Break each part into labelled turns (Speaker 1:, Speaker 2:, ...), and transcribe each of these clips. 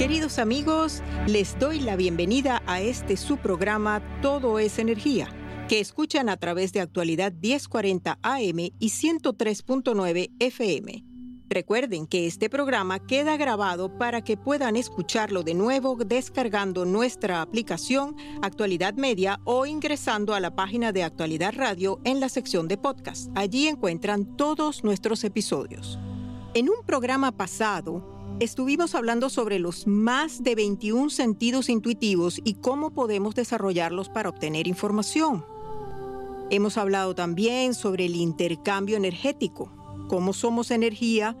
Speaker 1: Queridos amigos, les doy la bienvenida a este su programa Todo es Energía, que escuchan a través de actualidad 1040 AM y 103.9 FM. Recuerden que este programa queda grabado para que puedan escucharlo de nuevo descargando nuestra aplicación Actualidad Media o ingresando a la página de Actualidad Radio en la sección de podcast. Allí encuentran todos nuestros episodios. En un programa pasado, estuvimos hablando sobre los más de 21 sentidos intuitivos y cómo podemos desarrollarlos para obtener información. Hemos hablado también sobre el intercambio energético, cómo somos energía,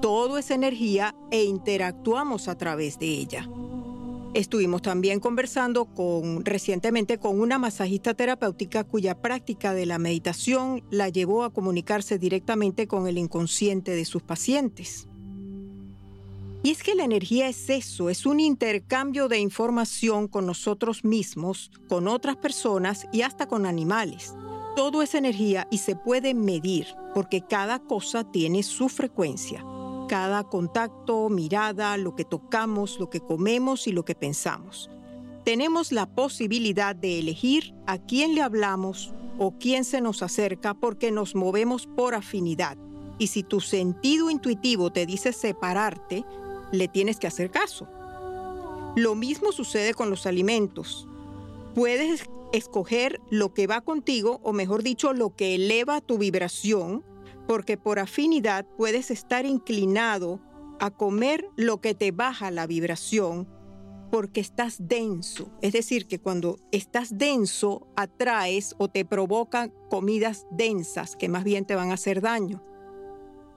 Speaker 1: todo es energía e interactuamos a través de ella. Estuvimos también conversando con, recientemente con una masajista terapéutica cuya práctica de la meditación la llevó a comunicarse directamente con el inconsciente de sus pacientes. Y es que la energía es eso, es un intercambio de información con nosotros mismos, con otras personas y hasta con animales. Todo es energía y se puede medir porque cada cosa tiene su frecuencia. Cada contacto, mirada, lo que tocamos, lo que comemos y lo que pensamos. Tenemos la posibilidad de elegir a quién le hablamos o quién se nos acerca porque nos movemos por afinidad. Y si tu sentido intuitivo te dice separarte, le tienes que hacer caso. Lo mismo sucede con los alimentos. Puedes escoger lo que va contigo, o mejor dicho, lo que eleva tu vibración, porque por afinidad puedes estar inclinado a comer lo que te baja la vibración, porque estás denso. Es decir, que cuando estás denso, atraes o te provocan comidas densas que más bien te van a hacer daño.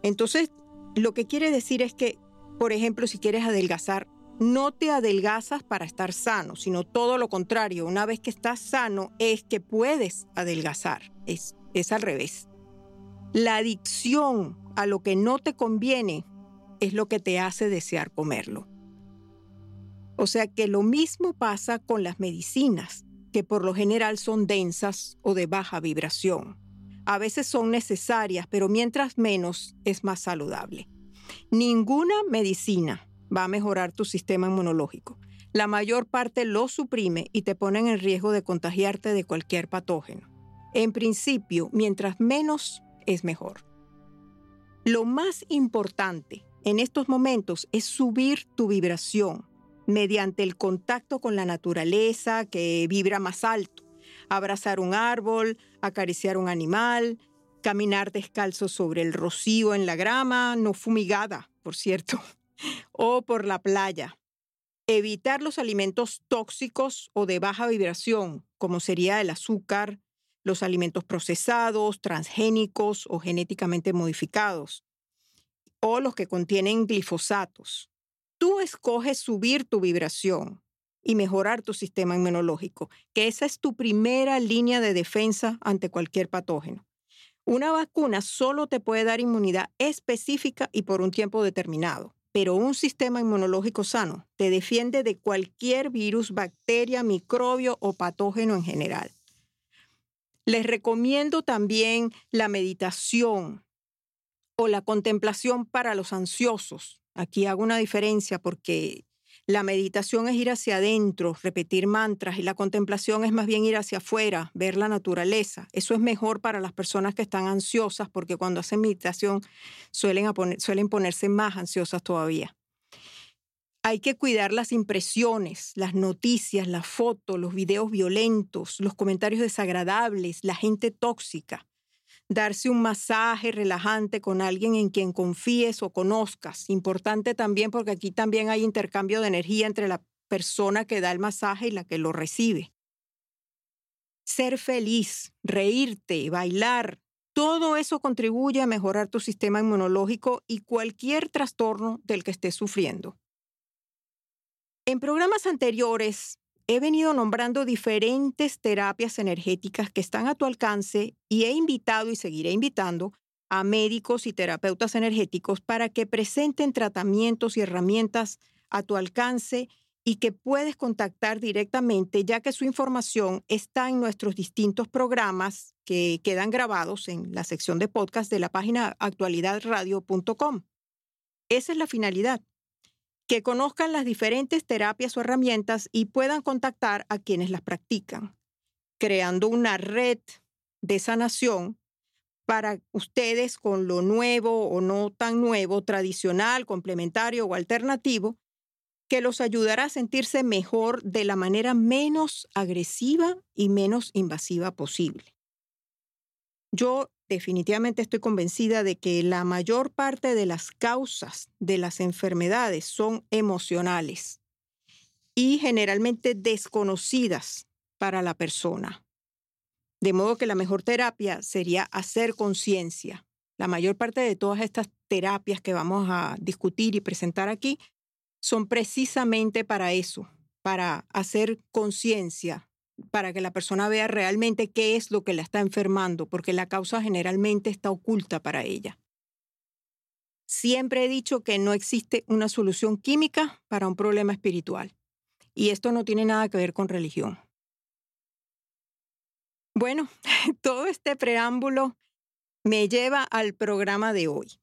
Speaker 1: Entonces, lo que quiere decir es que por ejemplo, si quieres adelgazar, no te adelgazas para estar sano, sino todo lo contrario. Una vez que estás sano es que puedes adelgazar. Es, es al revés. La adicción a lo que no te conviene es lo que te hace desear comerlo. O sea que lo mismo pasa con las medicinas, que por lo general son densas o de baja vibración. A veces son necesarias, pero mientras menos es más saludable. Ninguna medicina va a mejorar tu sistema inmunológico. La mayor parte lo suprime y te pone en riesgo de contagiarte de cualquier patógeno. En principio, mientras menos es mejor. Lo más importante en estos momentos es subir tu vibración mediante el contacto con la naturaleza que vibra más alto. Abrazar un árbol, acariciar un animal, caminar descalzo sobre el rocío en la grama, no fumigada, por cierto, o por la playa. Evitar los alimentos tóxicos o de baja vibración, como sería el azúcar, los alimentos procesados, transgénicos o genéticamente modificados, o los que contienen glifosatos. Tú escoges subir tu vibración y mejorar tu sistema inmunológico, que esa es tu primera línea de defensa ante cualquier patógeno. Una vacuna solo te puede dar inmunidad específica y por un tiempo determinado, pero un sistema inmunológico sano te defiende de cualquier virus, bacteria, microbio o patógeno en general. Les recomiendo también la meditación o la contemplación para los ansiosos. Aquí hago una diferencia porque la meditación es ir hacia adentro, repetir mantras y la contemplación es más bien ir hacia afuera, ver la naturaleza. Eso es mejor para las personas que están ansiosas porque cuando hacen meditación suelen, suelen ponerse más ansiosas todavía. Hay que cuidar las impresiones, las noticias, las fotos, los videos violentos, los comentarios desagradables, la gente tóxica. Darse un masaje relajante con alguien en quien confíes o conozcas. Importante también porque aquí también hay intercambio de energía entre la persona que da el masaje y la que lo recibe. Ser feliz, reírte, bailar, todo eso contribuye a mejorar tu sistema inmunológico y cualquier trastorno del que estés sufriendo. En programas anteriores he venido nombrando diferentes terapias energéticas que están a tu alcance y he invitado y seguiré invitando a médicos y terapeutas energéticos para que presenten tratamientos y herramientas a tu alcance y que puedes contactar directamente ya que su información está en nuestros distintos programas que quedan grabados en la sección de podcast de la página actualidadradio.com. Esa es la finalidad, que conozcan las diferentes terapias o herramientas y puedan contactar a quienes las practican, creando una red de sanación para ustedes con lo nuevo o no tan nuevo, tradicional, complementario o alternativo, que los ayudará a sentirse mejor de la manera menos agresiva y menos invasiva posible. Yo definitivamente estoy convencida de que la mayor parte de las causas de las enfermedades son emocionales y generalmente desconocidas para la persona. De modo que la mejor terapia sería hacer conciencia. La mayor parte de todas estas terapias que vamos a discutir y presentar aquí son precisamente para eso, para hacer conciencia para que la persona vea realmente qué es lo que la está enfermando, porque la causa generalmente está oculta para ella. Siempre he dicho que no existe una solución química para un problema espiritual, y esto no tiene nada que ver con religión. Bueno, todo este preámbulo me lleva al programa de hoy,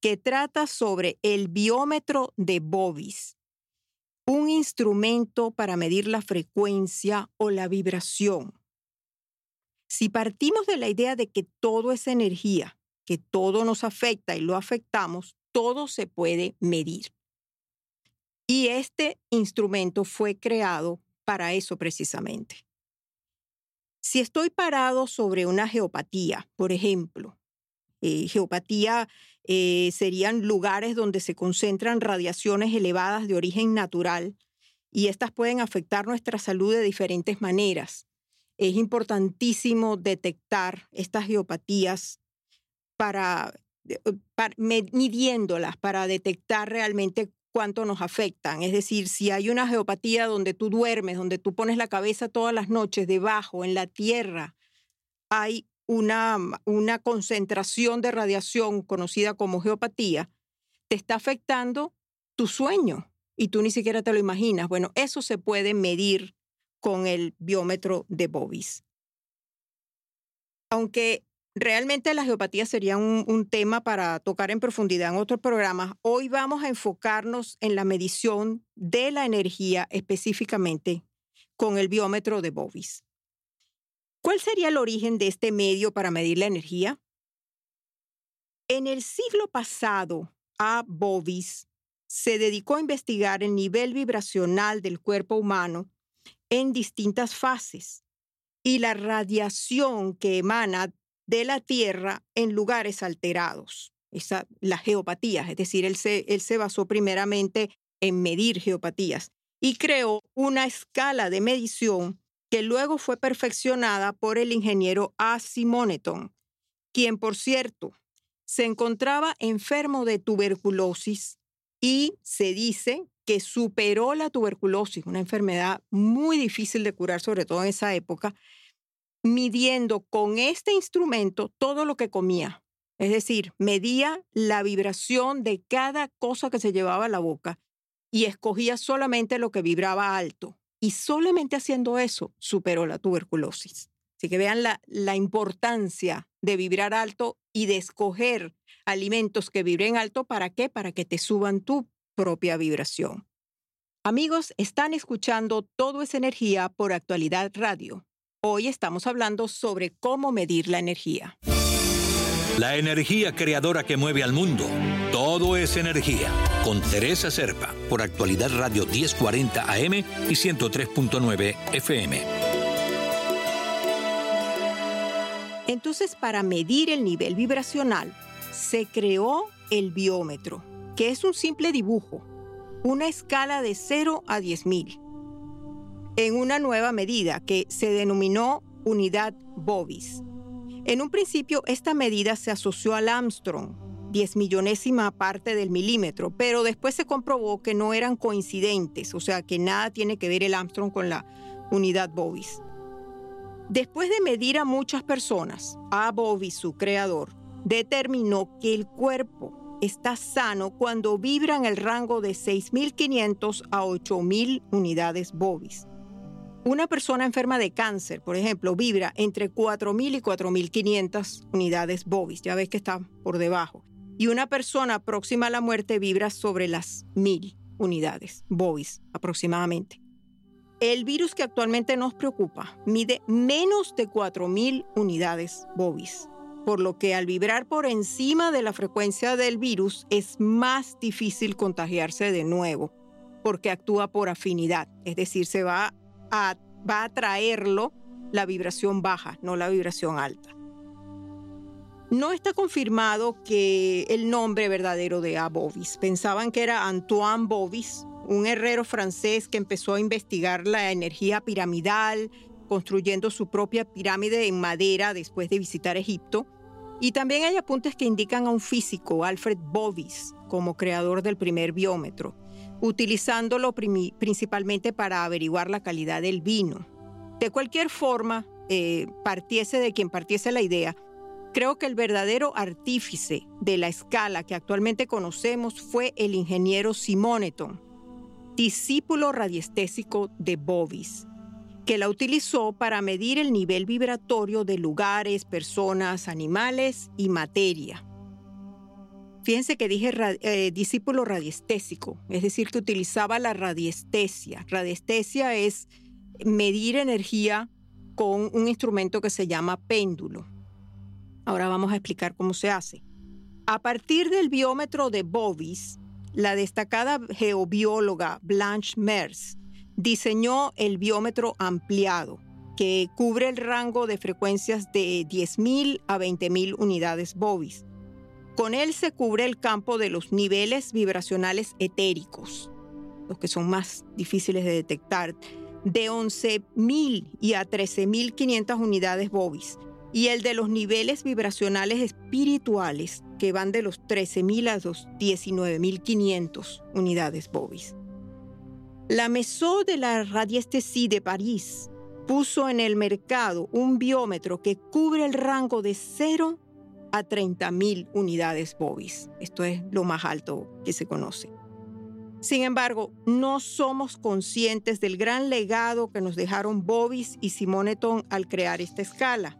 Speaker 1: que trata sobre el biómetro de Bovis un instrumento para medir la frecuencia o la vibración. Si partimos de la idea de que todo es energía, que todo nos afecta y lo afectamos, todo se puede medir. Y este instrumento fue creado para eso precisamente. Si estoy parado sobre una geopatía, por ejemplo, eh, geopatía eh, serían lugares donde se concentran radiaciones elevadas de origen natural y estas pueden afectar nuestra salud de diferentes maneras. Es importantísimo detectar estas geopatías para, eh, midiéndolas para detectar realmente cuánto nos afectan. Es decir, si hay una geopatía donde tú duermes, donde tú pones la cabeza todas las noches debajo, en la tierra, hay una, una concentración de radiación conocida como geopatía, te está afectando tu sueño y tú ni siquiera te lo imaginas. Bueno, eso se puede medir con el biómetro de Bovis. Aunque realmente la geopatía sería un, tema para tocar en profundidad en otros programas, hoy vamos a enfocarnos en la medición de la energía específicamente con el biómetro de Bovis. ¿Cuál sería el origen de este medio para medir la energía? En el siglo pasado, A. Bovis se dedicó a investigar el nivel vibracional del cuerpo humano en distintas fases y la radiación que emana de la Tierra en lugares alterados, esa, las geopatías, es decir, él él se basó primeramente en medir geopatías y creó una escala de medición luego fue perfeccionada por el ingeniero A. Simoneton, quien, por cierto, se encontraba enfermo de tuberculosis y se dice que superó la tuberculosis, una enfermedad muy difícil de curar, sobre todo en esa época, midiendo con este instrumento todo lo que comía. Es decir, medía la vibración de cada cosa que se llevaba a la boca y escogía solamente lo que vibraba alto y solamente haciendo eso superó la tuberculosis. Así que vean la, la importancia de vibrar alto y de escoger alimentos que vibren alto. ¿Para qué? Para que te suban tu propia vibración. Amigos, están escuchando Todo es Energía por Actualidad Radio. Hoy estamos hablando sobre cómo medir la energía.
Speaker 2: La energía creadora que mueve al mundo Todo es energía. Con Teresa Serpa, por actualidad Radio 1040 AM y 103.9 FM.
Speaker 1: Entonces, para medir el nivel vibracional, se creó el biómetro, que es un simple dibujo, una escala de 0 a 10.000, en una nueva medida que se denominó unidad Bovis. En un principio, esta medida se asoció al Armstrong, 10 millonésima parte del milímetro, pero después se comprobó que no eran coincidentes, o sea que nada tiene que ver el Armstrong con la unidad Bovis. Después de medir a muchas personas, a Bovis, su creador, determinó que el cuerpo está sano cuando vibra en el rango de 6.500 a 8.000 unidades Bovis. Una persona enferma de cáncer, por ejemplo, vibra entre 4.000 y 4.500 unidades Bovis, ya ves que está por debajo. Y una persona próxima a la muerte vibra sobre las 1.000 unidades Bovis aproximadamente. El virus que actualmente nos preocupa mide menos de 4.000 unidades Bovis, por lo que al vibrar por encima de la frecuencia del virus es más difícil contagiarse de nuevo, porque actúa por afinidad, es decir, se va va a traerlo la vibración baja, no la vibración alta. No está confirmado que el nombre verdadero de A. Bovis. Pensaban que era Antoine Bovis, un herrero francés que empezó a investigar la energía piramidal, construyendo su propia pirámide en madera después de visitar Egipto. Y también hay apuntes que indican a un físico, Alfred Bovis, como creador del primer biómetro utilizándolo principalmente para averiguar la calidad del vino. De cualquier forma, eh, partiese de quien partiese la idea, creo que el verdadero artífice de la escala que actualmente conocemos fue el ingeniero Simoneton, discípulo radiestésico de Bovis, que la utilizó para medir el nivel vibratorio de lugares, personas, animales y materia. Fíjense que dije eh, discípulo radiestésico, es decir, que utilizaba la radiestesia. Radiestesia es medir energía con un instrumento que se llama péndulo. Ahora vamos a explicar cómo se hace. A partir del biómetro de Bovis, la destacada geobióloga Blanche Mers diseñó el biómetro ampliado, que cubre el rango de frecuencias de 10.000 a 20.000 unidades Bovis con él se cubre el campo de los niveles vibracionales etéricos, los que son más difíciles de detectar, de 11.000 y a 13.500 unidades Bovis, y el de los niveles vibracionales espirituales, que van de los 13.000 a los 19.500 unidades Bovis. La Maison de la Radiestesie de París puso en el mercado un biómetro que cubre el rango de 0 a 30.000 unidades Bovis. Esto es lo más alto que se conoce. Sin embargo, no somos conscientes del gran legado que nos dejaron Bovis y Simoneton al crear esta escala,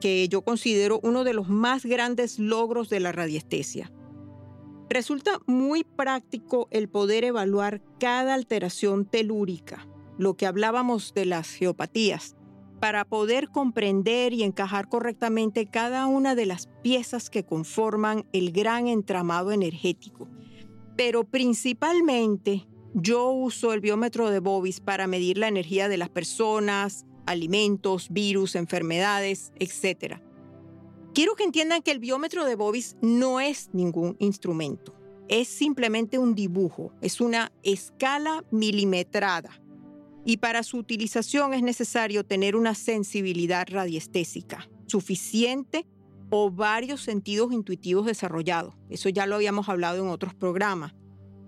Speaker 1: que yo considero uno de los más grandes logros de la radiestesia. Resulta muy práctico el poder evaluar cada alteración telúrica, lo que hablábamos de las geopatías, para poder comprender y encajar correctamente cada una de las piezas que conforman el gran entramado energético. Pero principalmente yo uso el biómetro de Bovis para medir la energía de las personas, alimentos, virus, enfermedades, etc. Quiero que entiendan que el biómetro de Bovis no es ningún instrumento, es simplemente un dibujo, es una escala milimetrada y para su utilización es necesario tener una sensibilidad radiestésica suficiente o varios sentidos intuitivos desarrollados. Eso ya lo habíamos hablado en otros programas.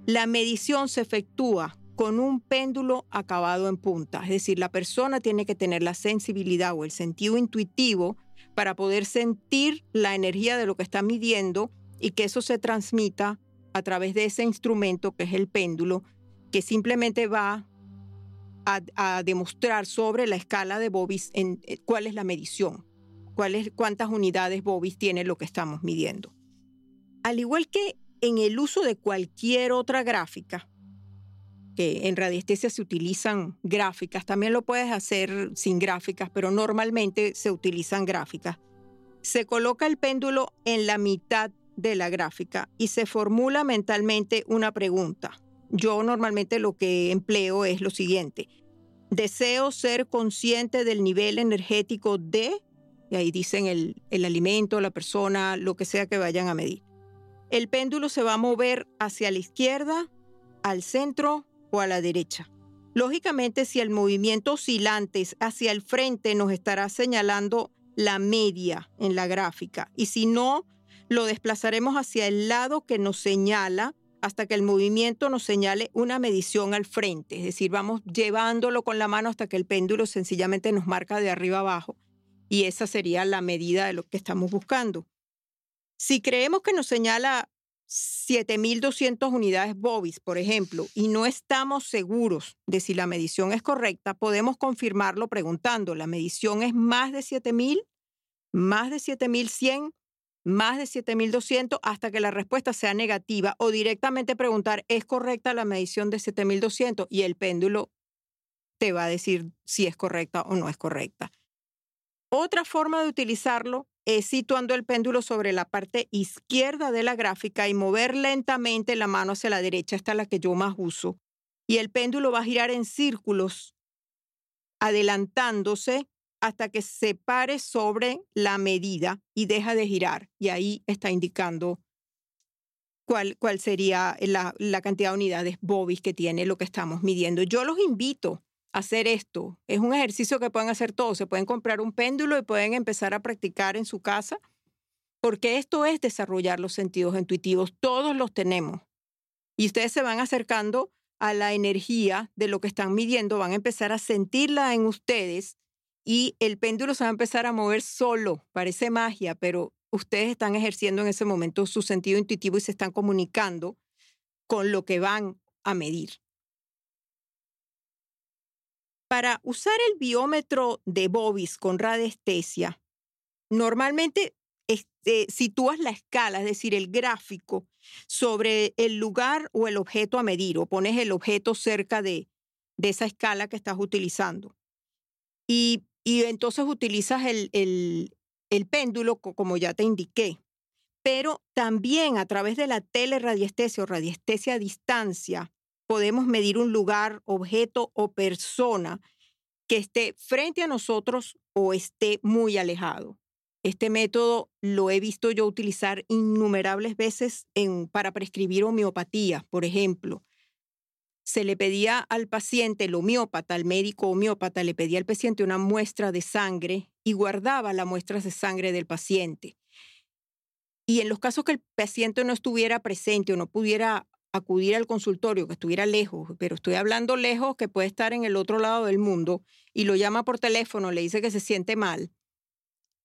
Speaker 1: La medición se efectúa con un péndulo acabado en punta, es decir, la persona tiene que tener la sensibilidad o el sentido intuitivo para poder sentir la energía de lo que está midiendo y que eso se transmita a través de ese instrumento que es el péndulo, que simplemente va a, demostrar sobre la escala de Bobis en, eh, cuál es la medición, cuántas unidades Bobis tiene lo que estamos midiendo. Al igual que en el uso de cualquier otra gráfica, que en radiestesia se utilizan gráficas, también lo puedes hacer sin gráficas, pero normalmente se utilizan gráficas. Se coloca el péndulo en la mitad de la gráfica y se formula mentalmente una pregunta. Yo normalmente lo que empleo es lo siguiente. Deseo ser consciente del nivel energético de, y ahí dicen el, el alimento, la persona, lo que sea que vayan a medir. El péndulo se va a mover hacia la izquierda, al centro o a la derecha. Lógicamente, si el movimiento oscilante es hacia el frente, nos estará señalando la media en la gráfica. Y si no, lo desplazaremos hacia el lado que nos señala hasta que el movimiento nos señale una medición al frente. Es decir, vamos llevándolo con la mano hasta que el péndulo sencillamente nos marca de arriba abajo. Y esa sería la medida de lo que estamos buscando. Si creemos que nos señala 7.200 unidades Bobis, por ejemplo, y no estamos seguros de si la medición es correcta, podemos confirmarlo preguntando, ¿la medición es más de 7.000, más de 7.100, más de 7.200 hasta que la respuesta sea negativa o directamente preguntar, ¿es correcta la medición de 7.200? Y el péndulo te va a decir si es correcta o no es correcta. Otra forma de utilizarlo es situando el péndulo sobre la parte izquierda de la gráfica y mover lentamente la mano hacia la derecha. Esta es la que yo más uso. Y el péndulo va a girar en círculos, adelantándose hasta que se pare sobre la medida y deja de girar. Y ahí está indicando cuál, cuál sería la, la cantidad de unidades bobis que tiene lo que estamos midiendo. Yo los invito hacer esto. Es un ejercicio que pueden hacer todos. Se pueden comprar un péndulo y pueden empezar a practicar en su casa, porque esto es desarrollar los sentidos intuitivos. Todos los tenemos. Y ustedes se van acercando a la energía de lo que están midiendo, van a empezar a sentirla en ustedes y el péndulo se va a empezar a mover solo. Parece magia, pero ustedes están ejerciendo en ese momento su sentido intuitivo y se están comunicando con lo que van a medir. Para usar el biómetro de Bobis con radiestesia, normalmente este, sitúas la escala, es decir, el gráfico, sobre el lugar o el objeto a medir, o pones el objeto cerca de, de esa escala que estás utilizando. Y, y entonces utilizas el, el, el péndulo, como ya te indiqué. Pero también a través de la teleradiestesia o radiestesia a distancia, podemos medir un lugar, objeto o persona que esté frente a nosotros o esté muy alejado. Este método lo he visto yo utilizar innumerables veces en, para prescribir homeopatía, por ejemplo. Se le pedía al paciente, el homeópata, al médico homeópata, le pedía al paciente una muestra de sangre y guardaba las muestras de sangre del paciente. Y en los casos que el paciente no estuviera presente o no pudiera acudir al consultorio, que estuviera lejos, pero estoy hablando lejos, que puede estar en el otro lado del mundo, y lo llama por teléfono, le dice que se siente mal,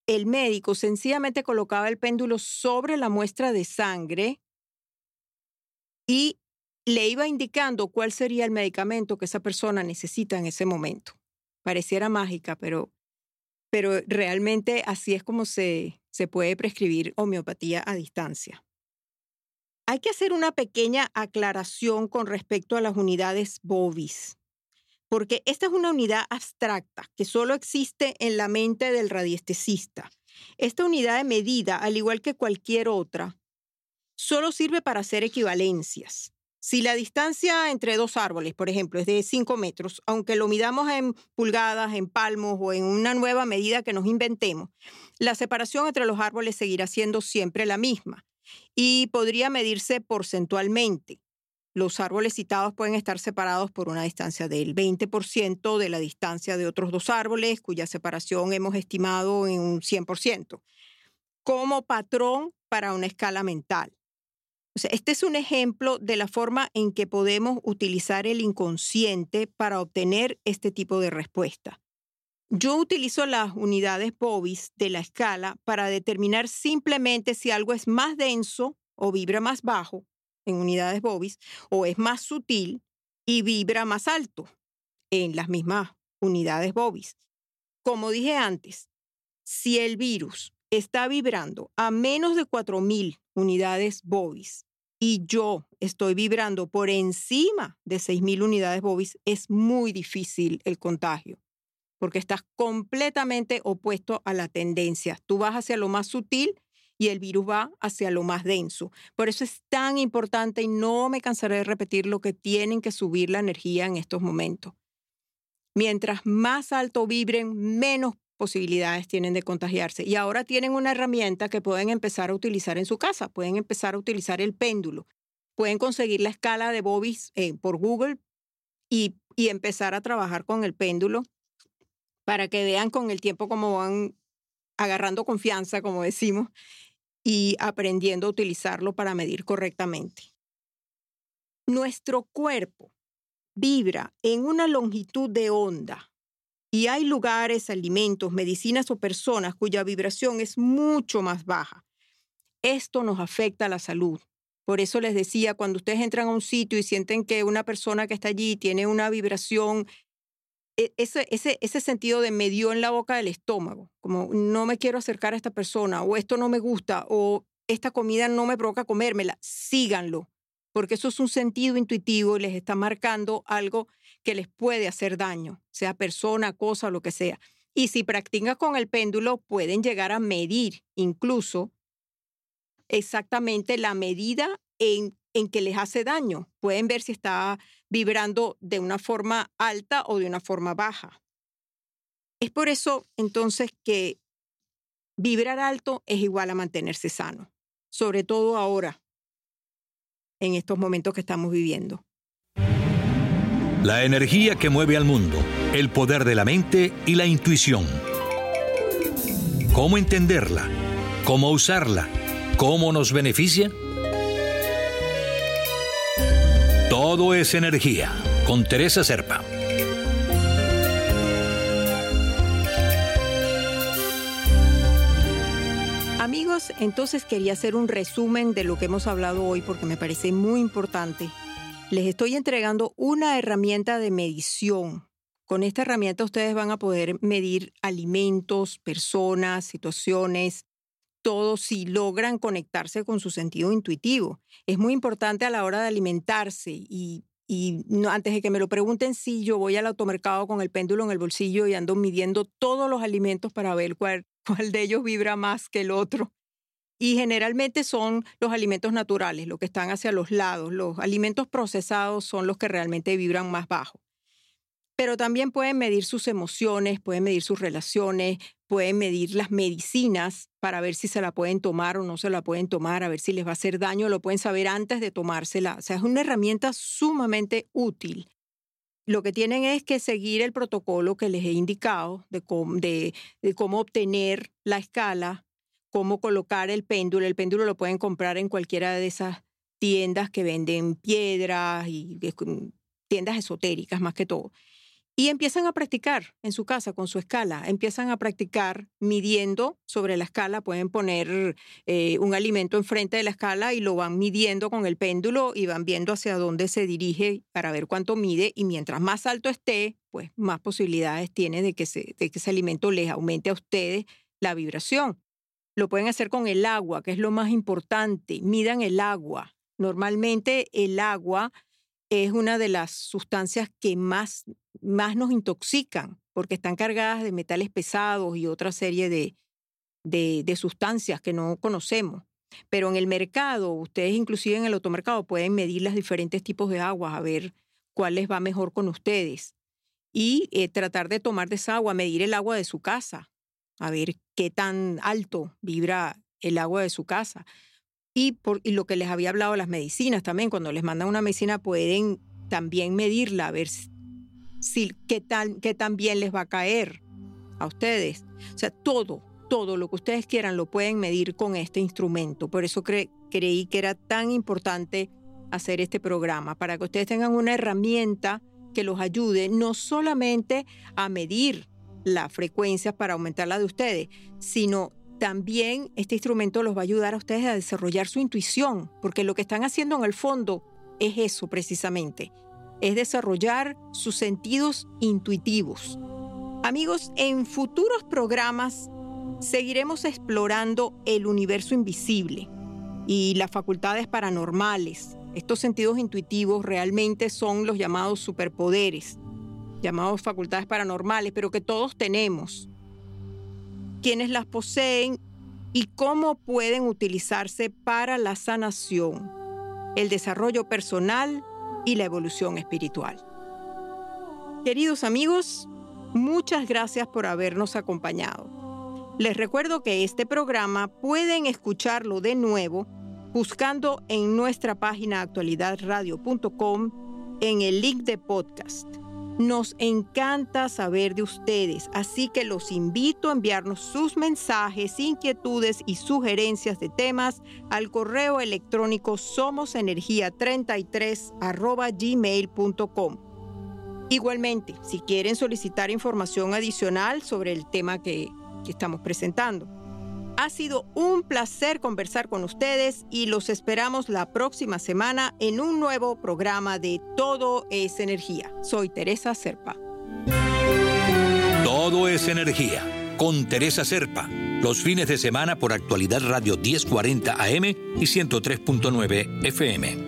Speaker 1: el médico sencillamente colocaba el péndulo sobre la muestra de sangre y le iba indicando cuál sería el medicamento que esa persona necesita en ese momento. Pareciera mágica, pero, pero realmente así es como se, se puede prescribir homeopatía a distancia. Hay que hacer una pequeña aclaración con respecto a las unidades BOVIS, porque esta es una unidad abstracta que solo existe en la mente del radiestesista. Esta unidad de medida, al igual que cualquier otra, solo sirve para hacer equivalencias. Si la distancia entre dos árboles, por ejemplo, es de 5 metros, aunque lo midamos en pulgadas, en palmos o en una nueva medida que nos inventemos, la separación entre los árboles seguirá siendo siempre la misma y podría medirse porcentualmente. Los árboles citados pueden estar separados por una distancia del 20% de la distancia de otros dos árboles, cuya separación hemos estimado en un 100%, como patrón para una escala mental. este es un ejemplo de la forma en que podemos utilizar el inconsciente para obtener este tipo de respuesta. Yo utilizo las unidades Bobis de la escala para determinar simplemente si algo es más denso o vibra más bajo en unidades Bobis o es más sutil y vibra más alto en las mismas unidades Bobis. Como dije antes, si el virus está vibrando a menos de 4.000 unidades Bobis y yo estoy vibrando por encima de 6.000 unidades Bobis, es muy difícil el contagio porque estás completamente opuesto a la tendencia. Tú vas hacia lo más sutil y el virus va hacia lo más denso. Por eso es tan importante y no me cansaré de repetir lo que tienen que subir la energía en estos momentos. Mientras más alto vibren, menos posibilidades tienen de contagiarse. Y ahora tienen una herramienta que pueden empezar a utilizar en su casa. Pueden empezar a utilizar el péndulo. Pueden conseguir la escala de Bobis eh, por Google y, y empezar a trabajar con el péndulo para que vean con el tiempo cómo van agarrando confianza, como decimos, y aprendiendo a utilizarlo para medir correctamente. Nuestro cuerpo vibra en una longitud de onda y hay lugares, alimentos, medicinas o personas cuya vibración es mucho más baja. Esto nos afecta a la salud. Por eso les decía, cuando ustedes entran a un sitio y sienten que una persona que está allí tiene una vibración ese, ese, ese sentido de me dio en la boca del estómago, como no me quiero acercar a esta persona, o esto no me gusta, o esta comida no me provoca comérmela, síganlo, porque eso es un sentido intuitivo y les está marcando algo que les puede hacer daño, sea persona, cosa, lo que sea. Y si practican con el péndulo, pueden llegar a medir incluso exactamente la medida en en que les hace daño. Pueden ver si está vibrando de una forma alta o de una forma baja. Es por eso entonces que vibrar alto es igual a mantenerse sano, sobre todo ahora, en estos momentos que estamos viviendo.
Speaker 2: La energía que mueve al mundo, el poder de la mente y la intuición. ¿Cómo entenderla? ¿Cómo usarla? ¿Cómo nos beneficia? Todo es energía, con Teresa Serpa.
Speaker 1: Amigos, entonces quería hacer un resumen de lo que hemos hablado hoy porque me parece muy importante. Les estoy entregando una herramienta de medición. Con esta herramienta ustedes van a poder medir alimentos, personas, situaciones, todo si logran conectarse con su sentido intuitivo. Es muy importante a la hora de alimentarse y, antes de que me lo pregunten, si yo voy al automercado con el péndulo en el bolsillo y ando midiendo todos los alimentos para ver cuál, cuál de ellos vibra más que el otro. Y generalmente son los alimentos naturales, los que están hacia los lados. Los alimentos procesados son los que realmente vibran más bajo pero también pueden medir sus emociones, pueden medir sus relaciones, pueden medir las medicinas para ver si se la pueden tomar o no se la pueden tomar, a ver si les va a hacer daño, lo pueden saber antes de tomársela. O sea, es una herramienta sumamente útil. Lo que tienen es que seguir el protocolo que les he indicado de cómo, de, cómo obtener la escala, cómo colocar el péndulo. El péndulo lo pueden comprar en cualquiera de esas tiendas que venden piedras y tiendas esotéricas más que todo. Y empiezan a practicar en su casa con su escala, empiezan a practicar midiendo sobre la escala, pueden poner eh, un alimento enfrente de la escala y lo van midiendo con el péndulo y van viendo hacia dónde se dirige para ver cuánto mide y mientras más alto esté, pues más posibilidades tiene de que, de que ese alimento les aumente a ustedes la vibración. Lo pueden hacer con el agua, que es lo más importante, midan el agua. Normalmente el agua es una de las sustancias que más más nos intoxican porque están cargadas de metales pesados y otra serie de, de, sustancias que no conocemos. Pero en el mercado, ustedes inclusive en el automercado pueden medir los diferentes tipos de aguas, a ver cuál les va mejor con ustedes. Y eh, tratar de tomar de esa agua, medir el agua de su casa, a ver qué tan alto vibra el agua de su casa. Y, por, y lo que les había hablado, las medicinas también, cuando les mandan una medicina pueden también medirla, a ver si, qué, tan, qué tan bien les va a caer a ustedes. O sea, todo, todo lo que ustedes quieran lo pueden medir con este instrumento. Por eso creí que era tan importante hacer este programa, para que ustedes tengan una herramienta que los ayude no solamente a medir la frecuencia para aumentar la de ustedes, sino también este instrumento los va a ayudar a ustedes a desarrollar su intuición, porque lo que están haciendo en el fondo es eso precisamente, es desarrollar sus sentidos intuitivos. Amigos, en futuros programas seguiremos explorando el universo invisible y las facultades paranormales. Estos sentidos intuitivos realmente son los llamados superpoderes, llamados facultades paranormales, pero que todos tenemos. Quienes las poseen y cómo pueden utilizarse para la sanación, el desarrollo personal y la evolución espiritual. Queridos amigos, muchas gracias por habernos acompañado. Les recuerdo que este programa pueden escucharlo de nuevo buscando en nuestra página actualidadradio.com en el link de podcast. Nos encanta saber de ustedes, así que los invito a enviarnos sus mensajes, inquietudes y sugerencias de temas al correo electrónico somosenergia33 gmail.com. Igualmente, si quieren solicitar información adicional sobre el tema que estamos presentando, ha sido un placer conversar con ustedes y los esperamos la próxima semana en un nuevo programa de Todo es Energía. Soy Teresa Serpa.
Speaker 2: Todo es Energía con Teresa Serpa. Los fines de semana por actualidad Radio 1040 AM y 103.9 FM.